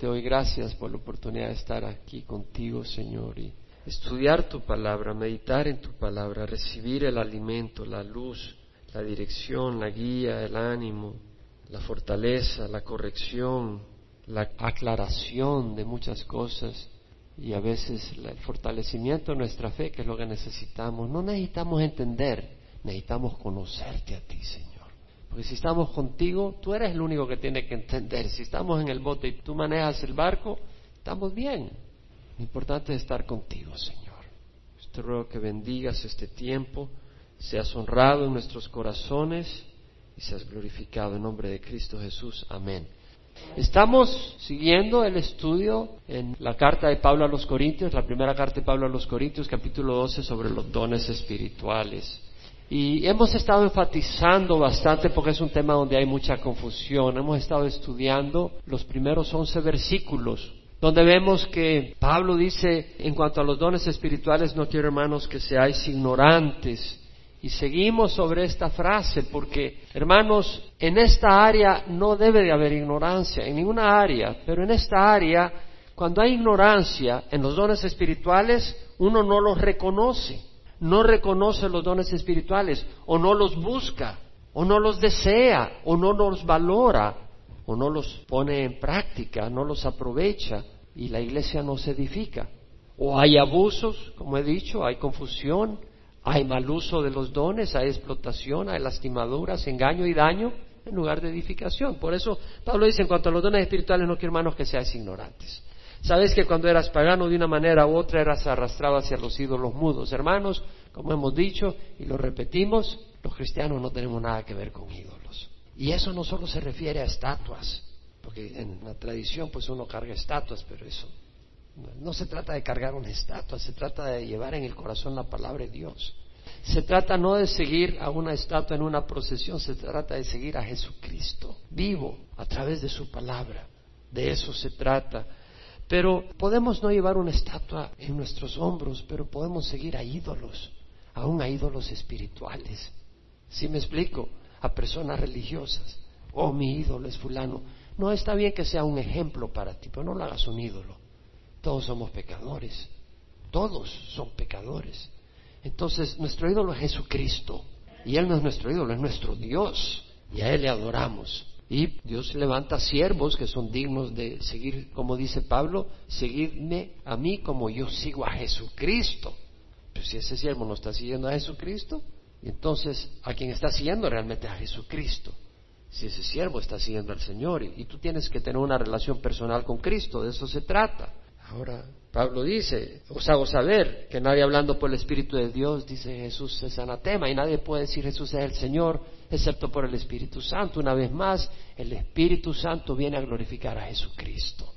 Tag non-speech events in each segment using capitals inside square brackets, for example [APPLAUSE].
Te doy gracias por la oportunidad de estar aquí contigo, Señor, y estudiar tu palabra, meditar en tu palabra, recibir el alimento, la luz, la dirección, la guía, el ánimo, la fortaleza, la corrección, la aclaración de muchas cosas y a veces el fortalecimiento de nuestra fe, que es lo que necesitamos. No necesitamos entender, necesitamos conocerte a ti, Señor. Porque si estamos contigo, tú eres el único que tiene que entender. Si estamos en el bote y tú manejas el barco, estamos bien. Lo importante es estar contigo, Señor. Te ruego que bendigas este tiempo, seas honrado en nuestros corazones y seas glorificado en nombre de Cristo Jesús. Amén. Estamos siguiendo el estudio en la carta de Pablo a los Corintios, la primera carta de Pablo a los Corintios, capítulo 12, sobre los dones espirituales. Y hemos estado enfatizando bastante porque es un tema donde hay mucha confusión. Hemos estado estudiando los primeros once versículos, donde vemos que Pablo dice, en cuanto a los dones espirituales, no quiero hermanos que seáis ignorantes. Y seguimos sobre esta frase porque, hermanos, en esta área no debe de haber ignorancia, en ninguna área, pero en esta área, cuando hay ignorancia en los dones espirituales, uno no los reconoce no reconoce los dones espirituales, o no los busca, o no los desea, o no los valora, o no los pone en práctica, no los aprovecha, y la iglesia no se edifica. O hay abusos, como he dicho, hay confusión, hay mal uso de los dones, hay explotación, hay lastimaduras, engaño y daño en lugar de edificación. Por eso Pablo dice, en cuanto a los dones espirituales, no quiero hermanos que seáis ignorantes. Sabes que cuando eras pagano de una manera u otra eras arrastrado hacia los ídolos mudos. Hermanos, como hemos dicho y lo repetimos, los cristianos no tenemos nada que ver con ídolos. Y eso no solo se refiere a estatuas, porque en la tradición pues uno carga estatuas, pero eso no se trata de cargar una estatua, se trata de llevar en el corazón la palabra de Dios. Se trata no de seguir a una estatua en una procesión, se trata de seguir a Jesucristo vivo a través de su palabra. De eso se trata. Pero podemos no llevar una estatua en nuestros hombros, pero podemos seguir a ídolos, aún a ídolos espirituales. Si me explico? A personas religiosas. Oh, mi ídolo es fulano. No está bien que sea un ejemplo para ti, pero no lo hagas un ídolo. Todos somos pecadores. Todos son pecadores. Entonces, nuestro ídolo es Jesucristo. Y Él no es nuestro ídolo, es nuestro Dios. Y a Él le adoramos. Y Dios levanta siervos que son dignos de seguir, como dice Pablo, seguidme a mí como yo sigo a Jesucristo. Pero si ese siervo no está siguiendo a Jesucristo, entonces a quien está siguiendo realmente a Jesucristo. Si ese siervo está siguiendo al Señor y, y tú tienes que tener una relación personal con Cristo, de eso se trata. Ahora, Pablo dice, os hago saber que nadie hablando por el Espíritu de Dios dice Jesús es anatema y nadie puede decir Jesús es el Señor excepto por el Espíritu Santo. Una vez más, el Espíritu Santo viene a glorificar a Jesucristo.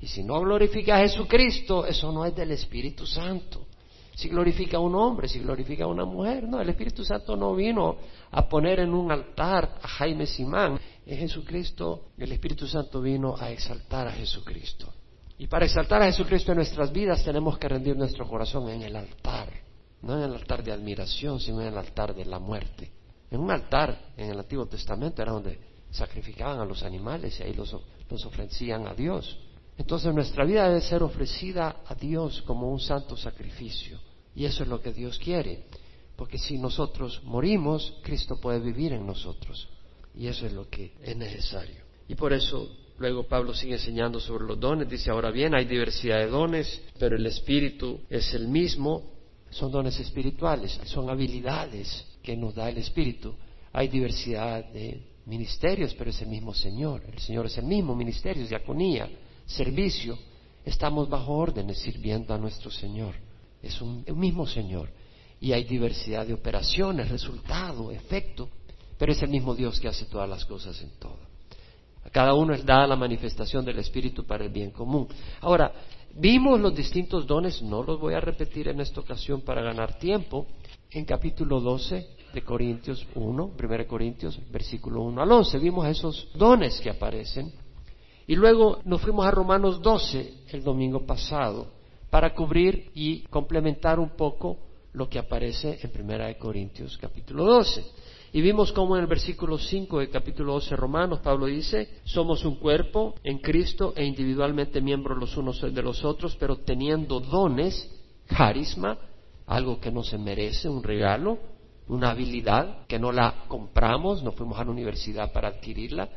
Y si no glorifica a Jesucristo, eso no es del Espíritu Santo. Si glorifica a un hombre, si glorifica a una mujer, no, el Espíritu Santo no vino a poner en un altar a Jaime Simán. Es Jesucristo, el Espíritu Santo vino a exaltar a Jesucristo. Y para exaltar a Jesucristo en nuestras vidas tenemos que rendir nuestro corazón en el altar, no en el altar de admiración, sino en el altar de la muerte. En un altar en el Antiguo Testamento era donde sacrificaban a los animales y ahí los, los ofrecían a Dios. Entonces nuestra vida debe ser ofrecida a Dios como un santo sacrificio. Y eso es lo que Dios quiere. Porque si nosotros morimos, Cristo puede vivir en nosotros. Y eso es lo que es necesario. Y por eso luego Pablo sigue enseñando sobre los dones. Dice, ahora bien, hay diversidad de dones, pero el Espíritu es el mismo. Son dones espirituales, son habilidades que nos da el Espíritu. Hay diversidad de ministerios, pero es el mismo Señor. El Señor es el mismo, ministerios, diaconía, servicio. Estamos bajo órdenes sirviendo a nuestro Señor. Es un, mismo Señor. Y hay diversidad de operaciones, resultado, efecto, pero es el mismo Dios que hace todas las cosas en todo. A cada uno es dada la manifestación del Espíritu para el bien común. Ahora, vimos los distintos dones, no los voy a repetir en esta ocasión para ganar tiempo, en capítulo 12 de Corintios 1, 1 Corintios, versículo 1 al 11. Vimos esos dones que aparecen. Y luego nos fuimos a Romanos 12 el domingo pasado para cubrir y complementar un poco lo que aparece en 1 Corintios capítulo 12. Y vimos cómo en el versículo 5 del capítulo 12 Romanos, Pablo dice, somos un cuerpo en Cristo e individualmente miembros los unos de los otros, pero teniendo dones, carisma, algo que no se merece, un regalo, una habilidad que no la compramos, no fuimos a la universidad para adquirirla.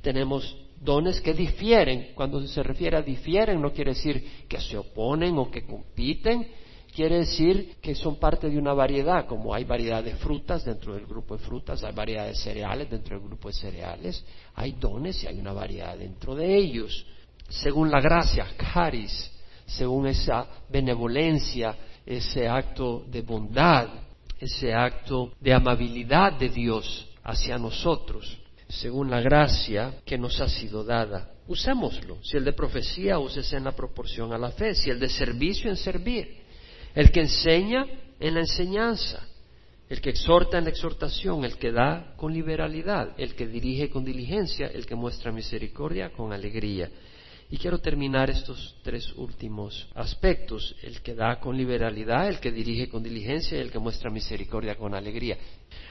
Tenemos dones que difieren. Cuando se refiere a difieren no quiere decir que se oponen o que compiten, quiere decir que son parte de una variedad, como hay variedad de frutas dentro del grupo de frutas, hay variedad de cereales dentro del grupo de cereales, hay dones y hay una variedad dentro de ellos. Según la gracia, caris, según esa benevolencia, ese acto de bondad, ese acto de amabilidad de Dios hacia nosotros, según la gracia que nos ha sido dada. Usémoslo. Si el de profecía, úsese en la proporción a la fe. Si el de servicio, en servir el que enseña en la enseñanza, el que exhorta en la exhortación, el que da con liberalidad, el que dirige con diligencia, el que muestra misericordia con alegría. Y quiero terminar estos tres últimos aspectos, el que da con liberalidad, el que dirige con diligencia y el que muestra misericordia con alegría.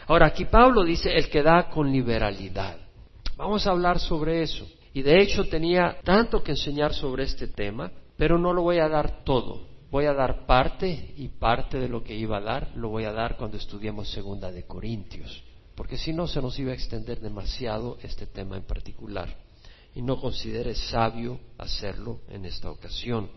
Ahora, aquí Pablo dice el que da con liberalidad. Vamos a hablar sobre eso. Y de hecho tenía tanto que enseñar sobre este tema, pero no lo voy a dar todo voy a dar parte y parte de lo que iba a dar lo voy a dar cuando estudiemos segunda de Corintios, porque si no se nos iba a extender demasiado este tema en particular y no considere sabio hacerlo en esta ocasión.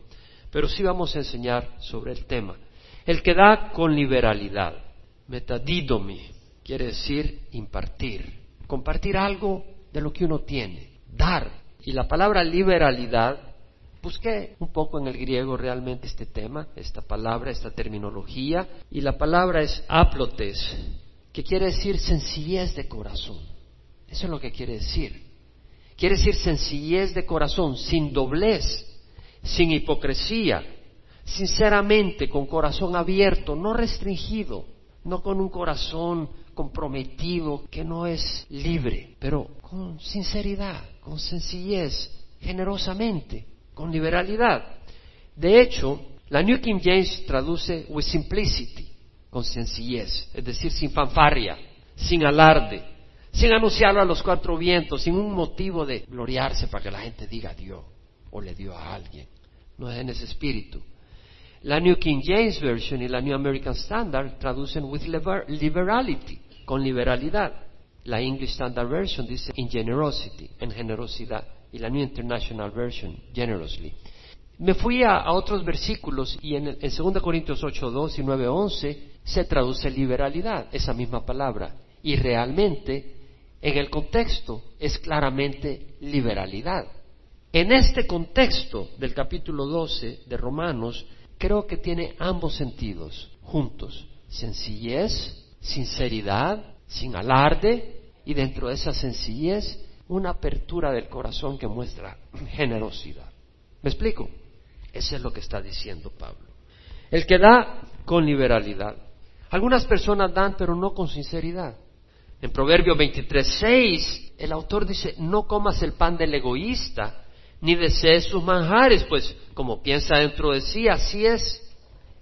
Pero sí vamos a enseñar sobre el tema. El que da con liberalidad, metadidomi, quiere decir impartir, compartir algo de lo que uno tiene, dar. Y la palabra liberalidad Busqué un poco en el griego realmente este tema, esta palabra, esta terminología, y la palabra es aplotes, que quiere decir sencillez de corazón. Eso es lo que quiere decir. Quiere decir sencillez de corazón, sin doblez, sin hipocresía, sinceramente, con corazón abierto, no restringido, no con un corazón comprometido que no es libre, pero con sinceridad, con sencillez, generosamente con liberalidad. De hecho, la New King James traduce with simplicity, con sencillez, es decir, sin fanfarria, sin alarde, sin anunciarlo a los cuatro vientos, sin un motivo de gloriarse para que la gente diga Dios o le dio a alguien. No es en ese espíritu. La New King James Version y la New American Standard traducen with liberality, con liberalidad. La English Standard Version dice in generosity, en generosidad y la New International Version, generously. Me fui a, otros versículos y en, en 2 Corintios 8, 2 y 9, 11 se traduce liberalidad, esa misma palabra. Y realmente, en el contexto, es claramente liberalidad. En este contexto del capítulo 12 de Romanos, creo que tiene ambos sentidos juntos. Sencillez, sinceridad, sin alarde, y dentro de esa sencillez una apertura del corazón que muestra generosidad. ¿Me explico? Eso es lo que está diciendo Pablo. El que da con liberalidad. Algunas personas dan, pero no con sinceridad. En Proverbio 23, el autor dice, no comas el pan del egoísta, ni desees sus manjares, pues como piensa dentro de sí, así es.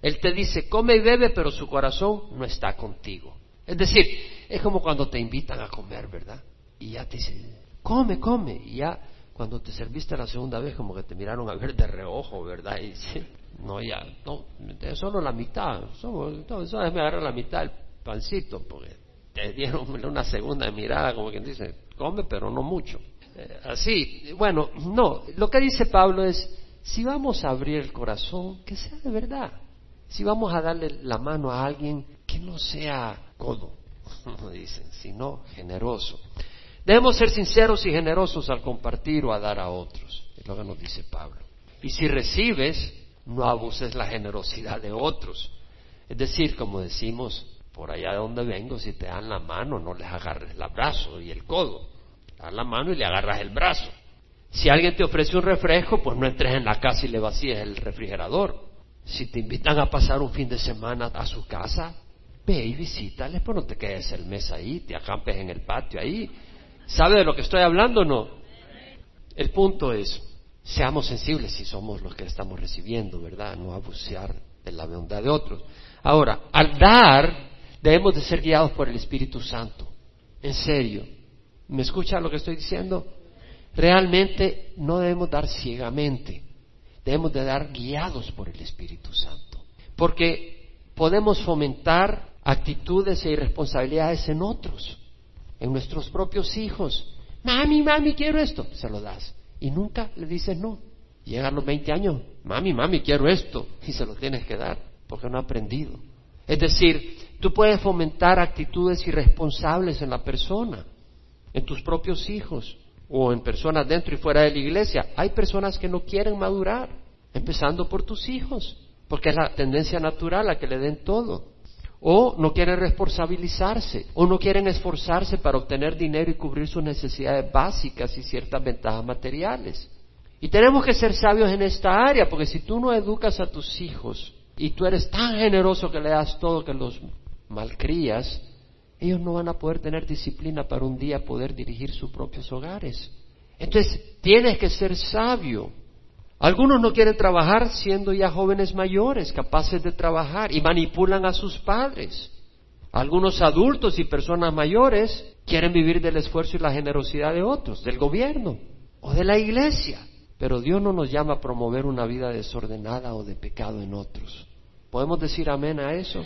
Él te dice, come y bebe, pero su corazón no está contigo. Es decir, es como cuando te invitan a comer, ¿verdad? Y ya te dicen, come, come. Y ya cuando te serviste la segunda vez como que te miraron a ver de reojo, ¿verdad? Y no, ya, no, solo la mitad, solo, no, me agarra la mitad del pancito, porque te dieron [LAUGHS] una segunda mirada como quien dice, come pero no mucho. Eh, así, bueno, no, lo que dice Pablo es, si vamos a abrir el corazón, que sea de verdad. Si vamos a darle la mano a alguien, que no sea codo, [LAUGHS] como dicen, sino generoso. Debemos ser sinceros y generosos al compartir o a dar a otros. Es lo que nos dice Pablo. Y si recibes, no abuses la generosidad de otros. Es decir, como decimos, por allá de donde vengo, si te dan la mano, no les agarres el brazo y el codo. Dan la mano y le agarras el brazo. Si alguien te ofrece un refresco, pues no entres en la casa y le vacíes el refrigerador. Si te invitan a pasar un fin de semana a su casa, ve y visítales, pues no te quedes el mes ahí, te acampes en el patio ahí, ¿Sabe de lo que estoy hablando o no? El punto es, seamos sensibles si somos los que estamos recibiendo, ¿verdad? No abusar de la bondad de otros. Ahora, al dar, debemos de ser guiados por el Espíritu Santo. En serio. ¿Me escucha lo que estoy diciendo? Realmente no debemos dar ciegamente, debemos de dar guiados por el Espíritu Santo. Porque podemos fomentar actitudes e irresponsabilidades en otros, en nuestros propios hijos. Mami, mami, quiero esto. Se lo das. Y nunca le dices no. Llegan los 20 años, mami, mami, quiero esto. Y se lo tienes que dar, porque no ha aprendido. Es decir, tú puedes fomentar actitudes irresponsables en la persona, en tus propios hijos o en personas dentro y fuera de la iglesia. Hay personas que no quieren madurar, empezando por tus hijos, porque es la tendencia natural a que le den todo. O no quieren responsabilizarse, o no quieren esforzarse para obtener dinero y cubrir sus necesidades básicas y ciertas ventajas materiales. Y tenemos que ser sabios en esta área, porque si tú no educas a tus hijos y tú eres tan generoso que le das todo que los malcrías, ellos no van a poder tener disciplina para un día poder dirigir sus propios hogares. Entonces, tienes que ser sabio. Algunos no quieren trabajar siendo ya jóvenes mayores, capaces de trabajar, y manipulan a sus padres. Algunos adultos y personas mayores quieren vivir del esfuerzo y la generosidad de otros, del gobierno o de la iglesia. Pero Dios no nos llama a promover una vida desordenada o de pecado en otros. ¿Podemos decir amén a eso?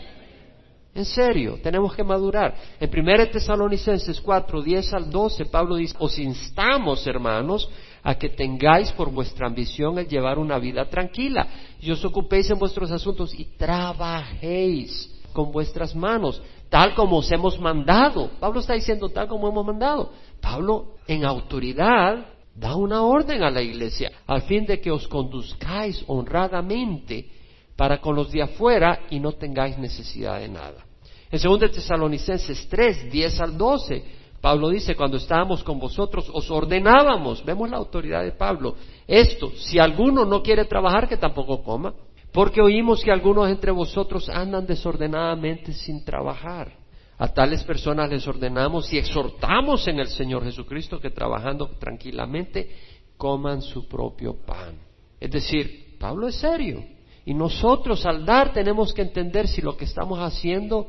En serio, tenemos que madurar. En 1 Tesalonicenses 4, 10 al 12, Pablo dice, os instamos, hermanos, a que tengáis por vuestra ambición el llevar una vida tranquila y os ocupéis en vuestros asuntos y trabajéis con vuestras manos, tal como os hemos mandado. Pablo está diciendo tal como hemos mandado. Pablo, en autoridad, da una orden a la iglesia al fin de que os conduzcáis honradamente para con los de afuera y no tengáis necesidad de nada. En 2 Tesalonicenses 3, 10 al 12, Pablo dice, cuando estábamos con vosotros os ordenábamos, vemos la autoridad de Pablo, esto, si alguno no quiere trabajar, que tampoco coma, porque oímos que algunos entre vosotros andan desordenadamente sin trabajar. A tales personas les ordenamos y exhortamos en el Señor Jesucristo que trabajando tranquilamente coman su propio pan. Es decir, Pablo es serio. Y nosotros al dar tenemos que entender si lo que estamos haciendo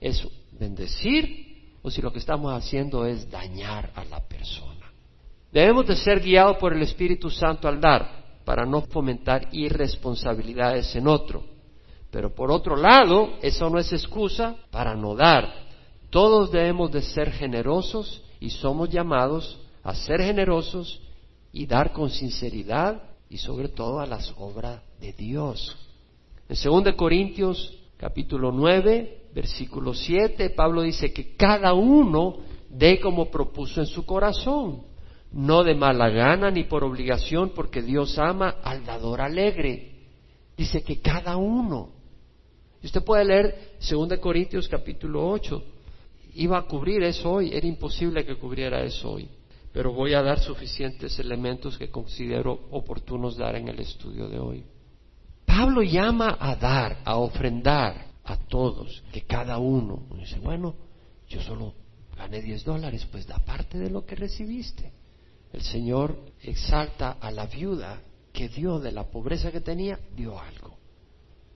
es bendecir o si lo que estamos haciendo es dañar a la persona. Debemos de ser guiados por el Espíritu Santo al dar para no fomentar irresponsabilidades en otro. Pero por otro lado, eso no es excusa para no dar. Todos debemos de ser generosos y somos llamados a ser generosos y dar con sinceridad y sobre todo a las obras de Dios. En 2 Corintios capítulo 9, versículo 7, Pablo dice que cada uno dé como propuso en su corazón, no de mala gana ni por obligación, porque Dios ama al dador alegre. Dice que cada uno. Usted puede leer 2 Corintios capítulo 8, iba a cubrir eso hoy, era imposible que cubriera eso hoy, pero voy a dar suficientes elementos que considero oportunos dar en el estudio de hoy. Pablo llama a dar, a ofrendar a todos, que cada uno dice, bueno, yo solo gané 10 dólares, pues da parte de lo que recibiste. El Señor exalta a la viuda que dio de la pobreza que tenía, dio algo.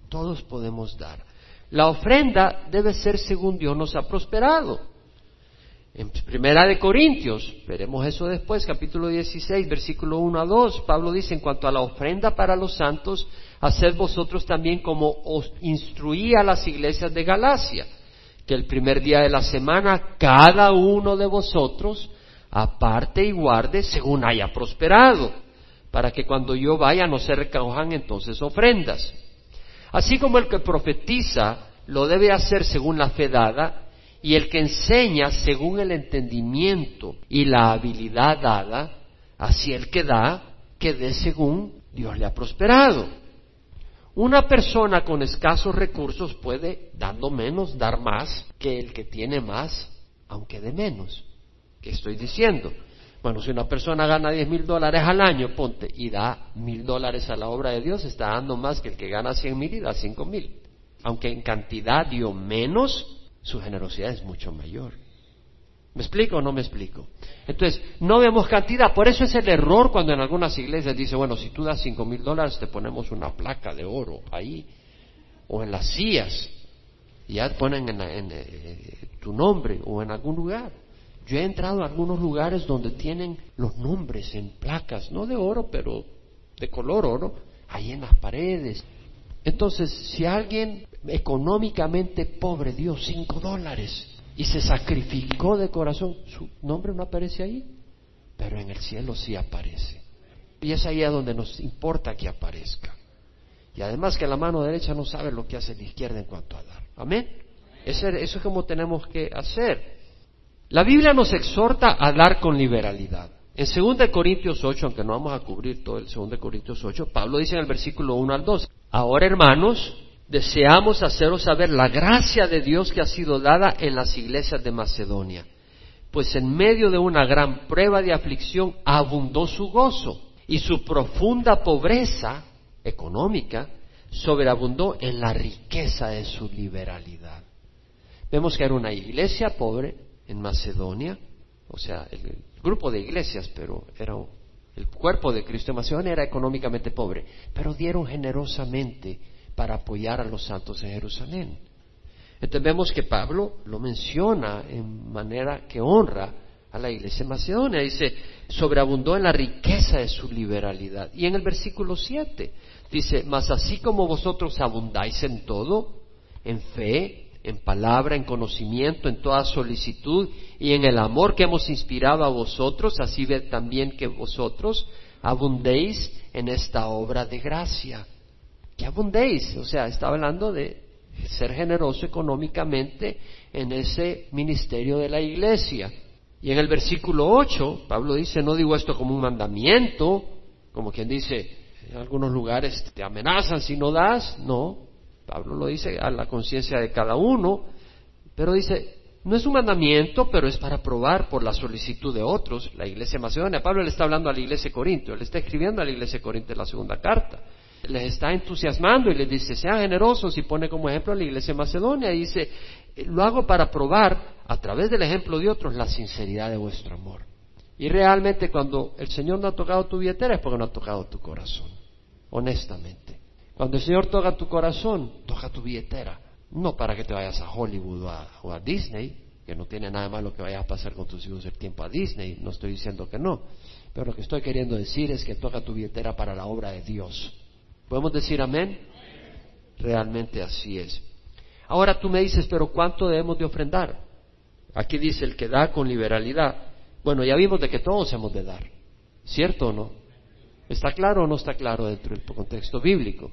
Todos podemos dar. La ofrenda debe ser según Dios nos ha prosperado. En Primera de Corintios, veremos eso después, capítulo 16, versículo 1 a 2, Pablo dice, en cuanto a la ofrenda para los santos, haced vosotros también como os instruía a las iglesias de Galacia, que el primer día de la semana cada uno de vosotros aparte y guarde según haya prosperado, para que cuando yo vaya no se recojan entonces ofrendas. Así como el que profetiza lo debe hacer según la fe dada, y el que enseña según el entendimiento y la habilidad dada, así el que da, que dé según Dios le ha prosperado. Una persona con escasos recursos puede, dando menos, dar más que el que tiene más, aunque de menos. ¿Qué estoy diciendo? Bueno, si una persona gana diez mil dólares al año, ponte, y da mil dólares a la obra de Dios, está dando más que el que gana cien mil y da cinco mil. Aunque en cantidad dio menos, su generosidad es mucho mayor. ¿Me explico o no me explico? Entonces, no vemos cantidad. Por eso es el error cuando en algunas iglesias dice, bueno, si tú das cinco mil dólares, te ponemos una placa de oro ahí, o en las sillas, y ya ponen en, en, eh, tu nombre o en algún lugar. Yo he entrado a algunos lugares donde tienen los nombres en placas, no de oro, pero de color oro, ahí en las paredes. Entonces, si alguien económicamente pobre dio cinco dólares y se sacrificó de corazón, su nombre no aparece ahí, pero en el cielo sí aparece. Y es ahí a donde nos importa que aparezca. Y además que la mano derecha no sabe lo que hace la izquierda en cuanto a dar. Amén. Eso es como tenemos que hacer. La Biblia nos exhorta a dar con liberalidad. En 2 Corintios 8, aunque no vamos a cubrir todo el 2 Corintios 8, Pablo dice en el versículo 1 al 2, ahora hermanos, deseamos haceros saber la gracia de Dios que ha sido dada en las iglesias de Macedonia, pues en medio de una gran prueba de aflicción abundó su gozo y su profunda pobreza económica sobreabundó en la riqueza de su liberalidad. Vemos que era una iglesia pobre, en Macedonia, o sea, el, grupo de iglesias, pero era el cuerpo de Cristo en Macedonia era económicamente pobre, pero dieron generosamente para apoyar a los santos en Jerusalén. Entonces vemos que Pablo lo menciona en manera que honra a la iglesia en Macedonia. Dice, sobreabundó en la riqueza de su liberalidad. Y en el versículo 7 dice, mas así como vosotros abundáis en todo, en fe, en palabra, en conocimiento, en toda solicitud y en el amor que hemos inspirado a vosotros, así ve también que vosotros abundéis en esta obra de gracia. Que abundéis, o sea, está hablando de ser generoso económicamente en ese ministerio de la iglesia. Y en el versículo 8, Pablo dice, no digo esto como un mandamiento, como quien dice, en algunos lugares te amenazan si no das, no, Pablo lo dice a la conciencia de cada uno, pero dice, no es un mandamiento, pero es para probar por la solicitud de otros. La iglesia macedonia, Pablo le está hablando a la iglesia de Corinto, le está escribiendo a la iglesia de Corinto en la segunda carta. Les está entusiasmando y les dice, sean generosos y pone como ejemplo a la iglesia de Macedonia y dice, lo hago para probar a través del ejemplo de otros la sinceridad de vuestro amor. Y realmente cuando el Señor no ha tocado tu billetera es porque no ha tocado tu corazón, honestamente. Cuando el Señor toca tu corazón, toca tu billetera. No para que te vayas a Hollywood o a, Disney, que no tiene nada malo que vayas a pasar con tus hijos el tiempo a Disney, no estoy diciendo que no. Pero lo que estoy queriendo decir es que toca tu billetera para la obra de Dios. ¿Podemos decir amén? Realmente así es. Ahora tú me dices, pero ¿cuánto debemos de ofrendar? Aquí dice el que da con liberalidad. Bueno, ya vimos de que todos hemos de dar. ¿Cierto o no? ¿Está claro o no está claro dentro del contexto bíblico?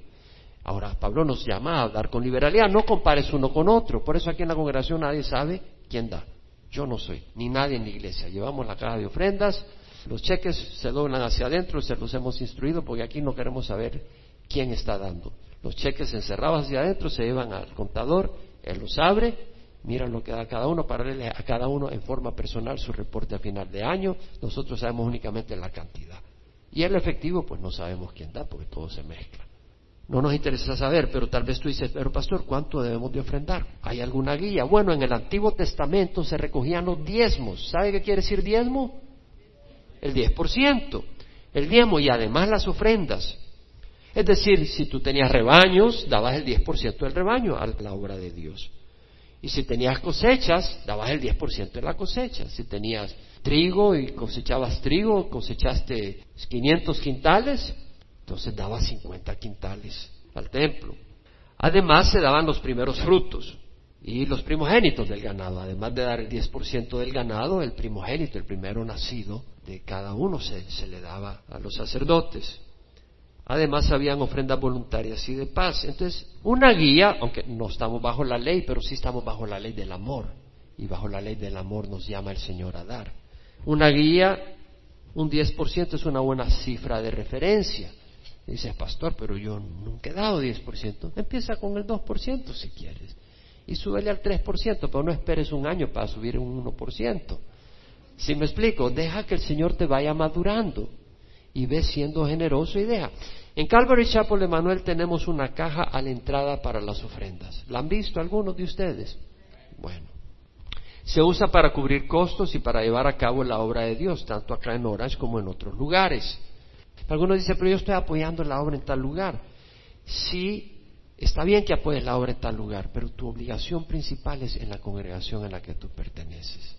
Ahora, Pablo nos llama a dar con liberalidad, no compares uno con otro. Por eso aquí en la congregación nadie sabe quién da. Yo no soy, ni nadie en la iglesia. Llevamos la caja de ofrendas, los cheques se doblan hacia adentro, se los hemos instruido porque aquí no queremos saber quién está dando. Los cheques encerrados hacia adentro se llevan al contador, él los abre, mira lo que da cada uno para darle a cada uno en forma personal su reporte a final de año. Nosotros sabemos únicamente la cantidad. Y el efectivo, pues no sabemos quién da porque todo se mezcla. No nos interesa saber, pero tal vez tú dices, pero pastor, ¿cuánto debemos de ofrendar? ¿Hay alguna guía? Bueno, en el Antiguo Testamento se recogían los diezmos. ¿Sabe qué quiere decir diezmo? El diez por ciento. El diezmo y además las ofrendas. Es decir, si tú tenías rebaños, dabas el diez por ciento del rebaño a la obra de Dios. Y si tenías cosechas, dabas el diez por ciento de la cosecha. Si tenías trigo y cosechabas trigo, cosechaste 500 quintales, entonces daba 50 quintales al templo. Además se daban los primeros frutos y los primogénitos del ganado. Además de dar el 10% del ganado, el primogénito, el primero nacido de cada uno se, le daba a los sacerdotes. Además habían ofrendas voluntarias y de paz. Entonces, una guía, aunque no estamos bajo la ley, pero sí estamos bajo la ley del amor. Y bajo la ley del amor nos llama el Señor a dar. Una guía, un 10% es una buena cifra de referencia. Dices, pastor, pero yo nunca he dado 10%. Empieza con el 2% si quieres. Y súbele al 3%, pero no esperes un año para subir un 1%. Si me explico, deja que el Señor te vaya madurando y ve siendo generoso y deja. En Calvary Chapel de Manuel tenemos una caja a la entrada para las ofrendas. ¿La han visto algunos de ustedes? Bueno. Se usa para cubrir costos y para llevar a cabo la obra de Dios, tanto acá en Orange como en otros lugares. Algunos dicen, pero yo estoy apoyando la obra en tal lugar. Sí, está bien que apoyes la obra en tal lugar, pero tu obligación principal es en la congregación en la que tú perteneces.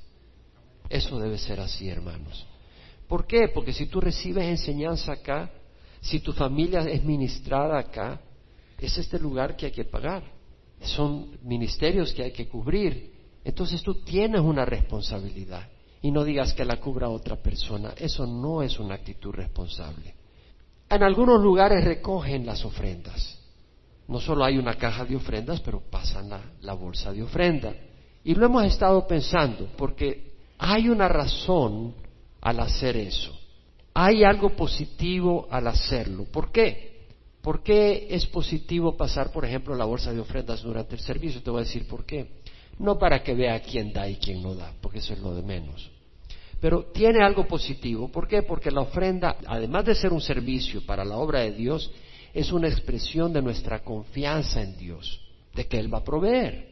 Eso debe ser así, hermanos. ¿Por qué? Porque si tú recibes enseñanza acá, si tu familia es ministrada acá, es este lugar que hay que pagar. Son ministerios que hay que cubrir. Entonces tú tienes una responsabilidad. Y no digas que la cubra otra persona. Eso no es una actitud responsable. En algunos lugares recogen las ofrendas. No solo hay una caja de ofrendas, pero pasan la, bolsa de ofrenda. Y lo hemos estado pensando, porque hay una razón al hacer eso. Hay algo positivo al hacerlo. ¿Por qué? ¿Por qué es positivo pasar, por ejemplo, la bolsa de ofrendas durante el servicio? Te voy a decir por qué. No para que vea quién da y quién no da, porque eso es lo de menos. Pero tiene algo positivo. ¿Por qué? Porque la ofrenda, además de ser un servicio para la obra de Dios, es una expresión de nuestra confianza en Dios, de que Él va a proveer.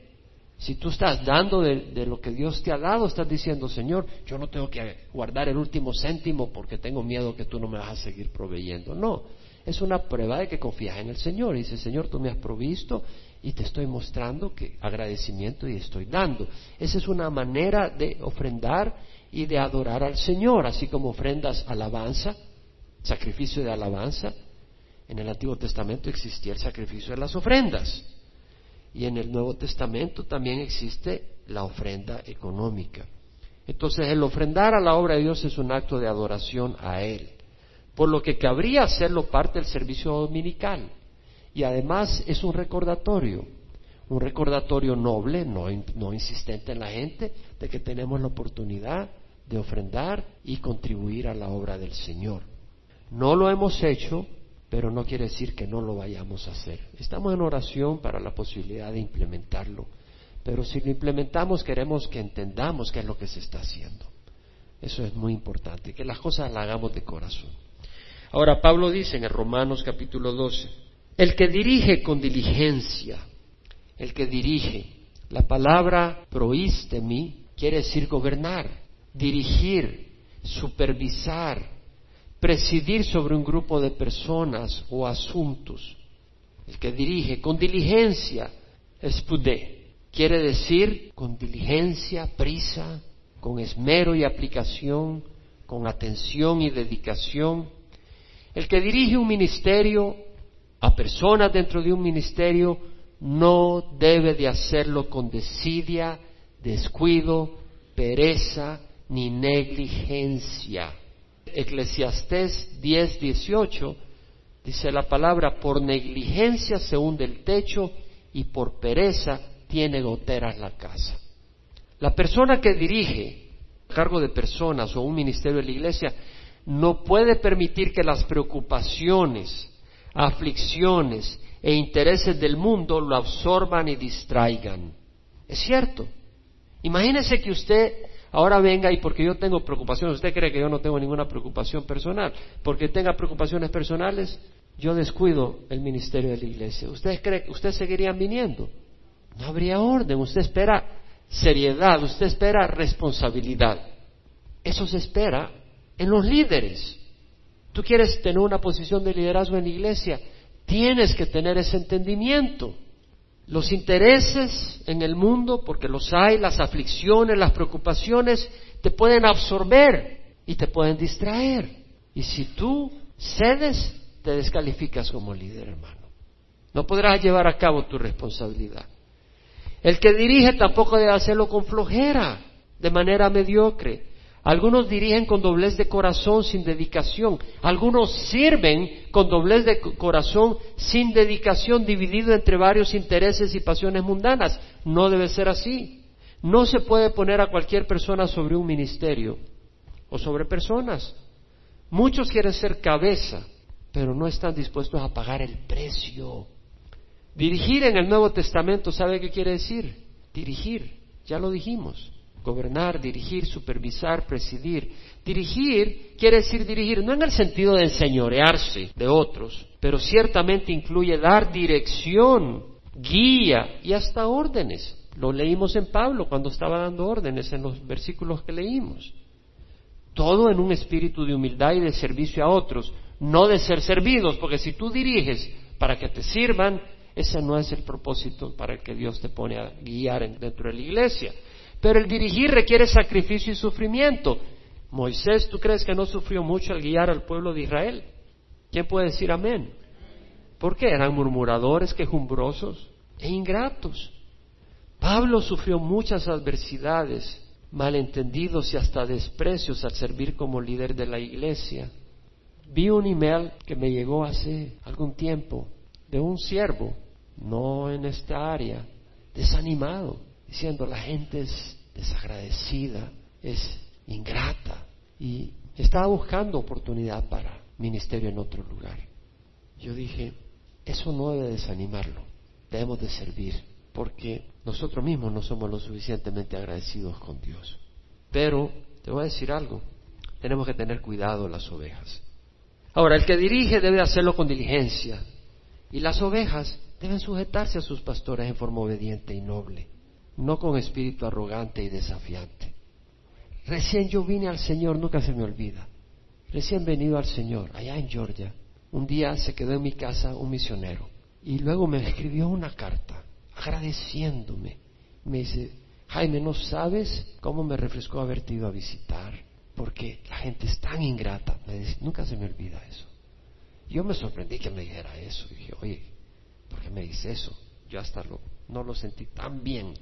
Si tú estás dando de, lo que Dios te ha dado, estás diciendo, Señor, yo no tengo que guardar el último céntimo porque tengo miedo que tú no me vas a seguir proveyendo. No, es una prueba de que confías en el Señor. Y dice, Señor, tú me has provisto y te estoy mostrando que agradecimiento y estoy dando. Esa es una manera de ofrendar y de adorar al Señor, así como ofrendas alabanza, sacrificio de alabanza. En el Antiguo Testamento existía el sacrificio de las ofrendas. Y en el Nuevo Testamento también existe la ofrenda económica. Entonces el ofrendar a la obra de Dios es un acto de adoración a Él, por lo que cabría hacerlo parte del servicio dominical. Y además es un recordatorio, un recordatorio noble, no, insistente en la gente, de que tenemos la oportunidad de ofrendar y contribuir a la obra del Señor. No lo hemos hecho pero no quiere decir que no lo vayamos a hacer. Estamos en oración para la posibilidad de implementarlo, pero si lo implementamos queremos que entendamos qué es lo que se está haciendo. Eso es muy importante, que las cosas las hagamos de corazón. Ahora Pablo dice en el Romanos capítulo 12, el que dirige con diligencia, el que dirige, la palabra mí quiere decir gobernar, dirigir, supervisar, presidir sobre un grupo de personas o asuntos. El que dirige con diligencia, espudé, quiere decir con diligencia, prisa, con esmero y aplicación, con atención y dedicación. El que dirige un ministerio a personas dentro de un ministerio no debe de hacerlo con desidia, descuido, pereza ni negligencia Eclesiastés 10, 18, dice la palabra, por negligencia se hunde el techo y por pereza tiene goteras la casa. La persona que dirige cargo de personas o un ministerio de la iglesia no puede permitir que las preocupaciones, aflicciones e intereses del mundo lo absorban y distraigan. Es cierto. Imagínese que usted ahora venga y porque yo tengo preocupaciones, usted cree que yo no tengo ninguna preocupación personal, porque tenga preocupaciones personales, yo descuido el ministerio de la iglesia. ¿Usted cree que usted seguirían viniendo? No habría orden, usted espera seriedad, usted espera responsabilidad. Eso se espera en los líderes. Tú quieres tener una posición de liderazgo en la iglesia, tienes que tener ese entendimiento. Los intereses en el mundo, porque los hay, las aflicciones, las preocupaciones, te pueden absorber y te pueden distraer. Y si tú cedes, te descalificas como líder, hermano. No podrás llevar a cabo tu responsabilidad. El que dirige tampoco debe hacerlo con flojera, de manera mediocre. Algunos dirigen con doblez de corazón sin dedicación. Algunos sirven con doblez de corazón sin dedicación, dividido entre varios intereses y pasiones mundanas. No debe ser así. No se puede poner a cualquier persona sobre un ministerio o sobre personas. Muchos quieren ser cabeza, pero no están dispuestos a pagar el precio. Dirigir en el Nuevo Testamento, ¿sabe qué quiere decir? Dirigir, ya lo dijimos gobernar, dirigir, supervisar, presidir. Dirigir quiere decir dirigir, no en el sentido de enseñorearse de otros, pero ciertamente incluye dar dirección, guía y hasta órdenes. Lo leímos en Pablo cuando estaba dando órdenes en los versículos que leímos. Todo en un espíritu de humildad y de servicio a otros, no de ser servidos, porque si tú diriges para que te sirvan, ese no es el propósito para el que Dios te pone a guiar dentro de la iglesia. Pero el dirigir requiere sacrificio y sufrimiento. Moisés, ¿tú crees que no sufrió mucho al guiar al pueblo de Israel? ¿Quién puede decir amén? ¿Por qué? Eran murmuradores, quejumbrosos e ingratos. Pablo sufrió muchas adversidades, malentendidos y hasta desprecios al servir como líder de la iglesia. Vi un email que me llegó hace algún tiempo de un siervo, no en esta área, desanimado, diciendo la gente es desagradecida, es ingrata y estaba buscando oportunidad para ministerio en otro lugar. Yo dije, eso no debe desanimarlo, debemos de servir, porque nosotros mismos no somos lo suficientemente agradecidos con Dios. Pero te voy a decir algo, tenemos que tener cuidado las ovejas. Ahora, el que dirige debe hacerlo con diligencia y las ovejas deben sujetarse a sus pastores en forma obediente y noble, no con espíritu arrogante y desafiante. Recién yo vine al Señor, nunca se me olvida. Recién venido al Señor, allá en Georgia. Un día se quedó en mi casa un misionero y luego me escribió una carta agradeciéndome. Me dice, Jaime, no sabes cómo me refrescó haberte ido a visitar, porque la gente es tan ingrata. Me dice, nunca se me olvida eso. Yo me sorprendí que me dijera eso. dije, oye, ¿por qué me dice eso? Yo hasta lo, no lo sentí tan bien.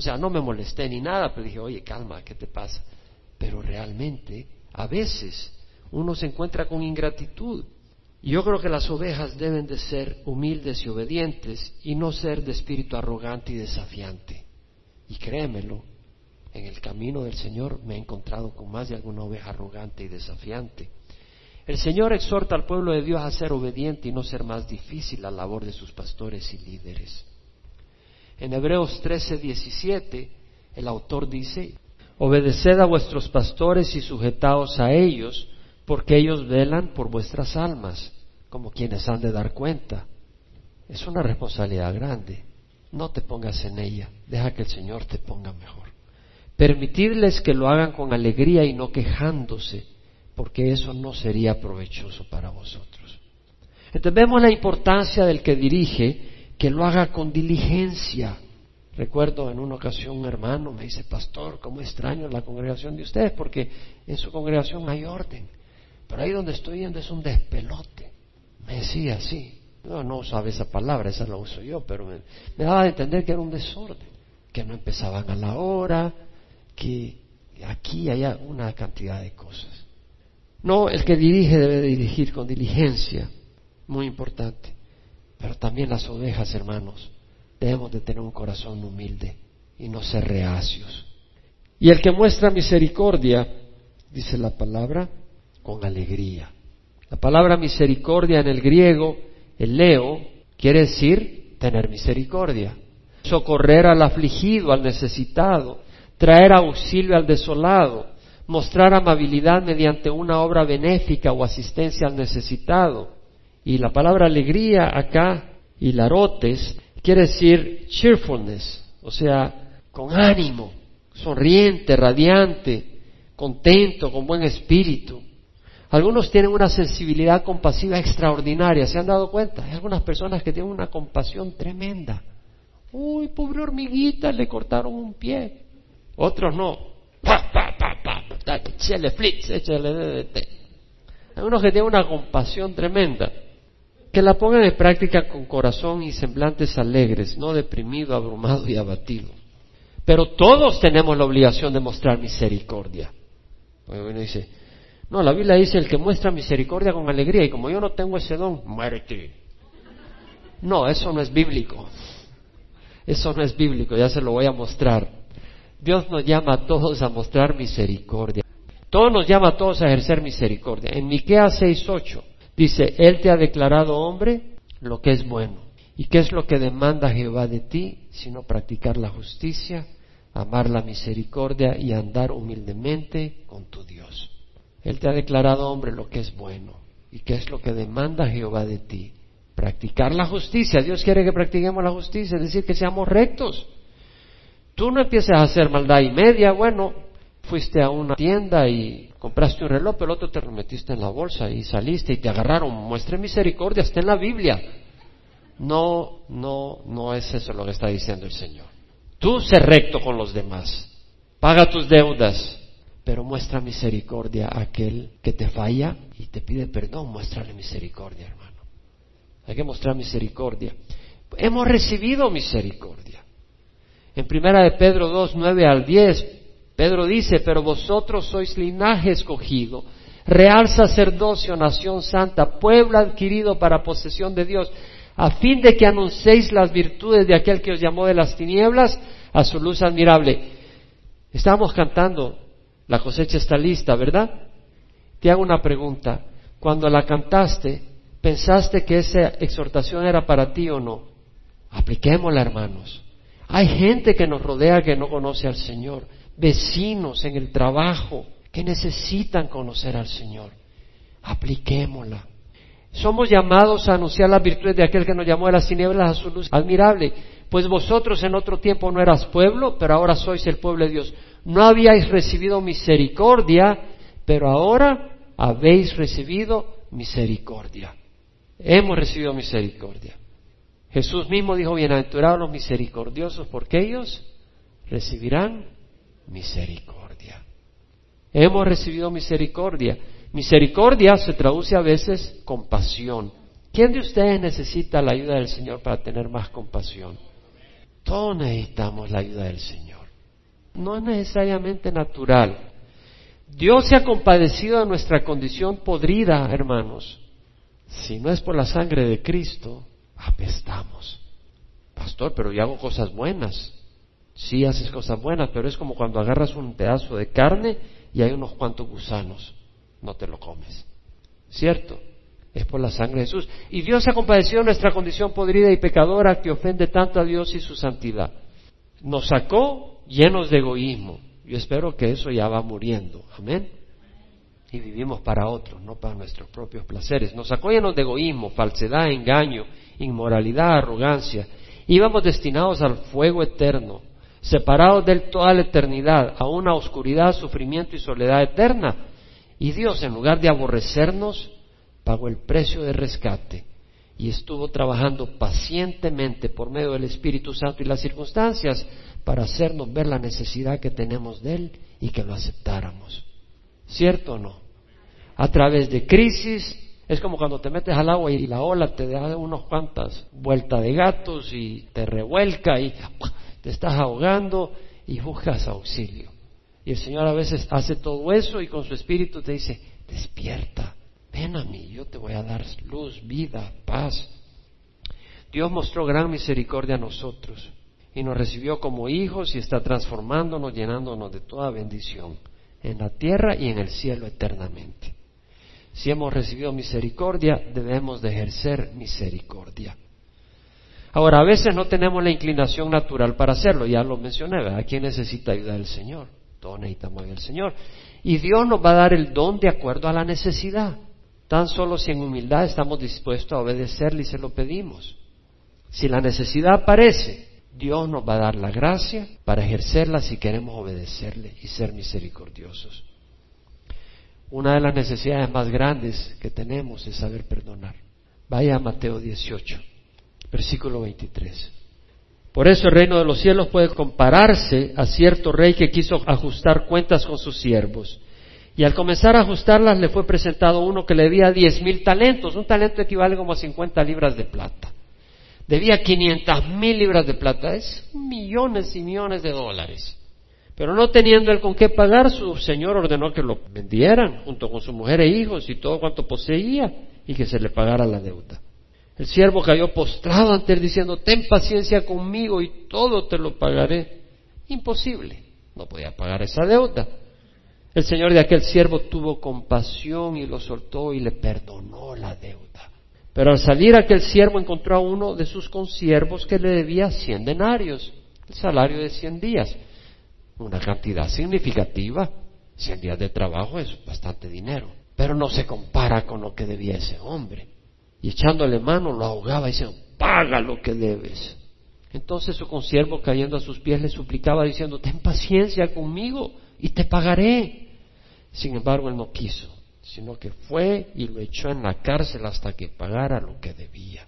O sea, no me molesté ni nada, pero dije, oye, calma, ¿qué te pasa? Pero realmente, a veces, uno se encuentra con ingratitud. Y yo creo que las ovejas deben de ser humildes y obedientes y no ser de espíritu arrogante y desafiante. Y créemelo, en el camino del Señor me he encontrado con más de alguna oveja arrogante y desafiante. El Señor exhorta al pueblo de Dios a ser obediente y no ser más difícil la labor de sus pastores y líderes. En Hebreos 13, 17, el autor dice, Obedeced a vuestros pastores y sujetaos a ellos, porque ellos velan por vuestras almas, como quienes han de dar cuenta. Es una responsabilidad grande. No te pongas en ella, deja que el Señor te ponga mejor. Permitidles que lo hagan con alegría y no quejándose, porque eso no sería provechoso para vosotros. Entonces vemos la importancia del que dirige, que lo haga con diligencia. Recuerdo en una ocasión un hermano me dice, pastor, ¿cómo extraño la congregación de ustedes? Porque en su congregación hay orden. Pero ahí donde estoy yendo es un despelote. Me decía así. No, no usaba esa palabra, esa la uso yo, pero me, me daba a entender que era un desorden. Que no empezaban a la hora, que aquí hay una cantidad de cosas. No, el que dirige debe dirigir con diligencia, muy importante. Pero también las ovejas, hermanos, debemos de tener un corazón humilde y no ser reacios. Y el que muestra misericordia, dice la palabra, con alegría. La palabra misericordia en el griego, el leo, quiere decir tener misericordia, socorrer al afligido, al necesitado, traer auxilio al desolado, mostrar amabilidad mediante una obra benéfica o asistencia al necesitado. Y la palabra alegría acá, y larotes, quiere decir cheerfulness, o sea, con ánimo, sonriente, radiante, contento, con buen espíritu. Algunos tienen una sensibilidad compasiva extraordinaria, ¿se han dado cuenta? Hay algunas personas que tienen una compasión tremenda. Uy, pobre hormiguita, le cortaron un pie. Otros no pa, pa, pa, flits, échale DDT. Hay unos que tienen una compasión tremenda, que la pongan en práctica con corazón y semblantes alegres, no deprimido, abrumado y abatido. Pero todos tenemos la obligación de mostrar misericordia. No, la Biblia dice el que muestra misericordia con alegría y como yo no tengo ese don, muérete. No, eso no es bíblico. Eso no es bíblico, ya se lo voy a mostrar. Dios nos llama a todos a mostrar misericordia. Todos nos llama a todos a ejercer misericordia. En Miqueas 6:8 dice, Él te ha declarado hombre lo que es bueno. ¿Y qué es lo que demanda Jehová de ti? Sino practicar la justicia, amar la misericordia y andar humildemente con tu Dios. Él te ha declarado hombre lo que es bueno. ¿Y qué es lo que demanda Jehová de ti? Practicar la justicia. Dios quiere que practiquemos la justicia, es decir, que seamos rectos Tú no empiezas a hacer maldad y media, bueno, fuiste a una tienda y compraste un reloj, pero el otro te lo metiste en la bolsa y saliste y te agarraron. Muestre misericordia, está en la Biblia. No, no, no es eso lo que está diciendo el Señor. Tú sé recto con los demás. paga tus deudas, pero muestra misericordia a aquel que te falla y te pide perdón, muéstrale misericordia, hermano. Hay que mostrar misericordia. Hemos recibido misericordia. En primera de Pedro 2, 9 al 10, Pedro dice, pero vosotros sois linaje escogido, real sacerdocio, nación santa, pueblo adquirido para posesión de Dios, a fin de que anunciéis las virtudes de aquel que os llamó de las tinieblas a su luz admirable. Estábamos cantando, la cosecha está lista, ¿verdad? Te hago una pregunta. Cuando la cantaste, ¿pensaste que esa exhortación era para ti o no? Apliquémosla, hermanos. Hay gente que nos rodea que no conoce al Señor, vecinos en el trabajo que necesitan conocer al Señor. Apliquémosla. Somos llamados a anunciar las virtudes de aquel que nos llamó de las tinieblas a su luz admirable. Pues vosotros en otro tiempo no eras pueblo, pero ahora sois el pueblo de Dios. No habíais recibido misericordia, pero ahora habéis recibido misericordia. Hemos recibido misericordia. Jesús mismo dijo, bienaventurados los misericordiosos, porque ellos recibirán misericordia. Hemos recibido misericordia. Misericordia se traduce a veces compasión. ¿Quién de ustedes necesita la ayuda del Señor para tener más compasión? Todos necesitamos la ayuda del Señor. No es necesariamente natural. Dios se ha compadecido de nuestra condición podrida, hermanos. Si no es por la sangre de Cristo, apestamos. Pastor, pero yo hago cosas buenas. Sí haces cosas buenas, pero es como cuando agarras un pedazo de carne y hay unos cuantos gusanos. No te lo comes. ¿Cierto? Es por la sangre de Jesús. Y Dios ha compadecido nuestra condición podrida y pecadora que ofende tanto a Dios y su santidad. Nos sacó llenos de egoísmo. Yo espero que eso ya va muriendo. Amén. Y vivimos para otros, no para nuestros propios placeres. Nos sacó llenos de egoísmo, falsedad, engaño, inmoralidad, arrogancia. Íbamos destinados al fuego eterno, separados de toda la eternidad, a una oscuridad, sufrimiento y soledad eterna. Y Dios, en lugar de aborrecernos, pagó el precio de rescate y estuvo trabajando pacientemente por medio del Espíritu Santo y las circunstancias para hacernos ver la necesidad que tenemos de Él y que lo aceptáramos. ¿Cierto o no? A través de crisis, es como cuando te metes al agua y la ola te da unos cuantas vueltas de gatos y te revuelca y te estás ahogando y buscas auxilio. Y el Señor a veces hace todo eso y con su espíritu te dice, despierta, ven a mí, yo te voy a dar luz, vida, paz. Dios mostró gran misericordia a nosotros y nos recibió como hijos y está transformándonos, llenándonos de toda bendición en la tierra y en el cielo eternamente. Si hemos recibido misericordia, debemos de ejercer misericordia. Ahora, a veces no tenemos la inclinación natural para hacerlo, ya lo mencioné, ¿a quién necesita ayuda del Señor? Todos necesitamos ayuda del Señor. Y Dios nos va a dar el don de acuerdo a la necesidad. Tan solo si en humildad estamos dispuestos a obedecerle y se lo pedimos. Si la necesidad aparece, Dios nos va a dar la gracia para ejercerla si queremos obedecerle y ser misericordiosos. Una de las necesidades más grandes que tenemos es saber perdonar. Vaya a Mateo 18 versículo 23. Por eso el reino de los cielos puede compararse a cierto rey que quiso ajustar cuentas con sus siervos. Y al comenzar a ajustarlas le fue presentado uno que le debía diez mil talentos. Un talento equivale como a 50 libras de plata. Debía quinientas mil libras de plata. Es millones y millones de dólares. Pero no teniendo él con qué pagar, su señor ordenó que lo vendieran junto con su mujer e hijos y todo cuanto poseía y que se le pagara la deuda. El siervo cayó postrado ante él diciendo, ten paciencia conmigo y todo te lo pagaré. Imposible, no podía pagar esa deuda. El Señor de aquel siervo tuvo compasión y lo soltó y le perdonó la deuda. Pero al salir aquel siervo encontró a uno de sus consiervos que le debía cien denarios, el salario de cien días, una cantidad significativa. Cien días de trabajo es bastante dinero, pero no se compara con lo que debía ese hombre y echándole mano lo ahogaba diciendo, paga lo que debes. Entonces su consiervo cayendo a sus pies le suplicaba diciendo, ten paciencia conmigo y te pagaré. Sin embargo, él no quiso, sino que fue y lo echó en la cárcel hasta que pagara lo que debía.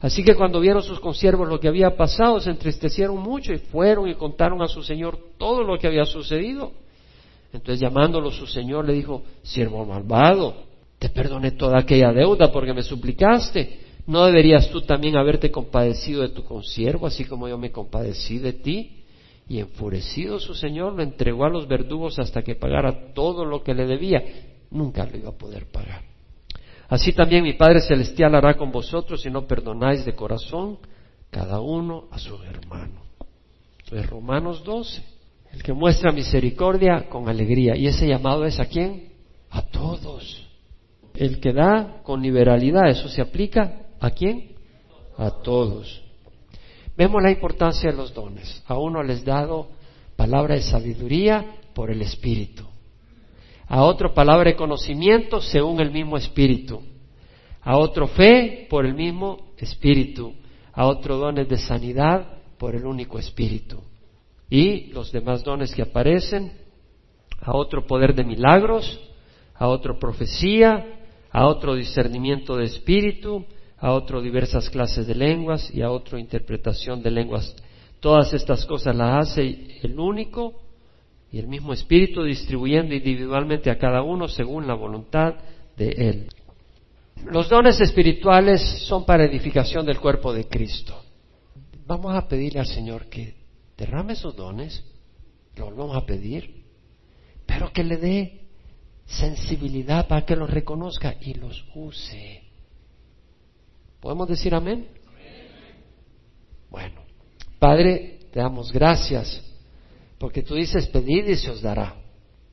Así que cuando vieron sus consiervos lo que había pasado, se entristecieron mucho y fueron y contaron a su señor todo lo que había sucedido. Entonces llamándolo su señor le dijo, siervo malvado, te perdoné toda aquella deuda porque me suplicaste. ¿No deberías tú también haberte compadecido de tu consiervo, así como yo me compadecí de ti? Y enfurecido su señor lo entregó a los verdugos hasta que pagara todo lo que le debía. Nunca lo iba a poder pagar. Así también mi Padre Celestial hará con vosotros si no perdonáis de corazón cada uno a su hermano. Es Romanos 12. El que muestra misericordia con alegría. ¿Y ese llamado es a quién? A todos. El que da con liberalidad, eso se aplica a quién? A todos. Vemos la importancia de los dones. A uno les dado palabra de sabiduría por el Espíritu. A otro palabra de conocimiento según el mismo Espíritu. A otro fe por el mismo Espíritu. A otro dones de sanidad por el único Espíritu. Y los demás dones que aparecen. A otro poder de milagros. A otro profecía. A otro discernimiento de espíritu a otro diversas clases de lenguas y a otro interpretación de lenguas. Todas estas cosas las hace el único y el mismo Espíritu distribuyendo individualmente a cada uno según la voluntad de Él. Los dones espirituales son para edificación del cuerpo de Cristo. Vamos a pedirle al Señor que derrame esos dones, lo volvamos a pedir, pero que le dé sensibilidad para que los reconozca y los use. ¿Podemos decir amén? Bueno, Padre, te damos gracias porque tú dices pedid y se os dará.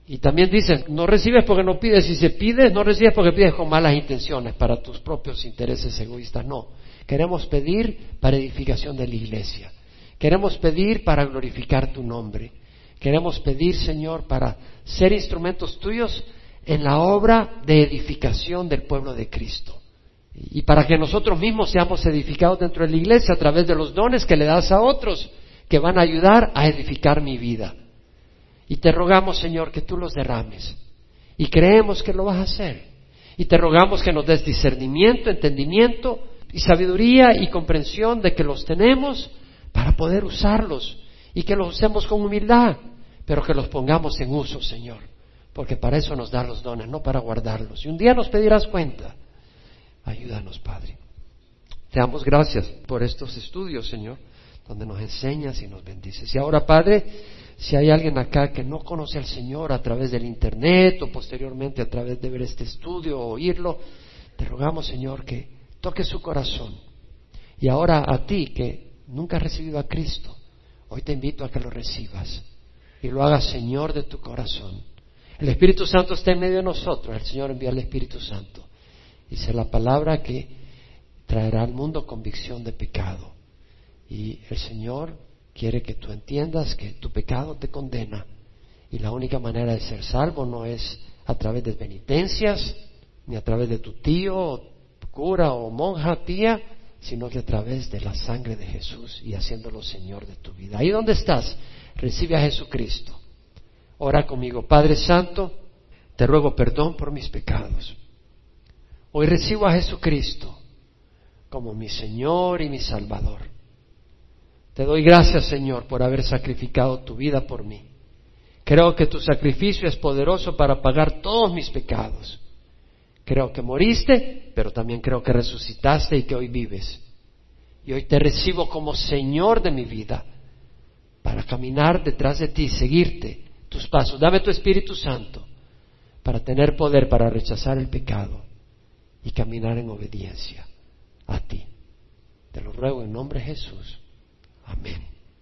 Y también dices, no recibes porque no pides, y si pides, no recibes porque pides con malas intenciones para tus propios intereses egoístas. No, queremos pedir para edificación de la iglesia. Queremos pedir para glorificar tu nombre. Queremos pedir, Señor, para ser instrumentos tuyos en la obra de edificación del pueblo de Cristo y para que nosotros mismos seamos edificados dentro de la iglesia a través de los dones que le das a otros que van a ayudar a edificar mi vida. Y te rogamos, Señor, que tú los derrames. Y creemos que lo vas a hacer. Y te rogamos que nos des discernimiento, entendimiento y sabiduría y comprensión de que los tenemos para poder usarlos y que los usemos con humildad, pero que los pongamos en uso, Señor, porque para eso nos da los dones, no para guardarlos. Y un día nos pedirás cuenta. Ayúdanos, Padre. Te damos gracias por estos estudios, Señor, donde nos enseñas y nos bendices. Y ahora, Padre, si hay alguien acá que no conoce al Señor a través del Internet o posteriormente a través de ver este estudio o oírlo, te rogamos, Señor, que toque su corazón. Y ahora a ti, que nunca has recibido a Cristo, hoy te invito a que lo recibas y lo hagas Señor de tu corazón. El Espíritu Santo está en medio de nosotros, el Señor envía al Espíritu Santo. Dice la palabra que traerá al mundo convicción de pecado. Y el Señor quiere que tú entiendas que tu pecado te condena. Y la única manera de ser salvo no es a través de penitencias, ni a través de tu tío, cura o monja, tía, sino que a través de la sangre de Jesús y haciéndolo Señor de tu vida. Ahí donde estás, recibe a Jesucristo. Ora conmigo, Padre Santo, te ruego perdón por mis pecados. Hoy recibo a Jesucristo como mi Señor y mi Salvador. Te doy gracias, Señor, por haber sacrificado tu vida por mí. Creo que tu sacrificio es poderoso para pagar todos mis pecados. Creo que moriste, pero también creo que resucitaste y que hoy vives. Y hoy te recibo como Señor de mi vida para caminar detrás de ti, seguirte tus pasos. Dame tu Espíritu Santo para tener poder para rechazar el pecado y caminar en obediencia a ti. Te lo ruego en nombre de Jesús. Amén.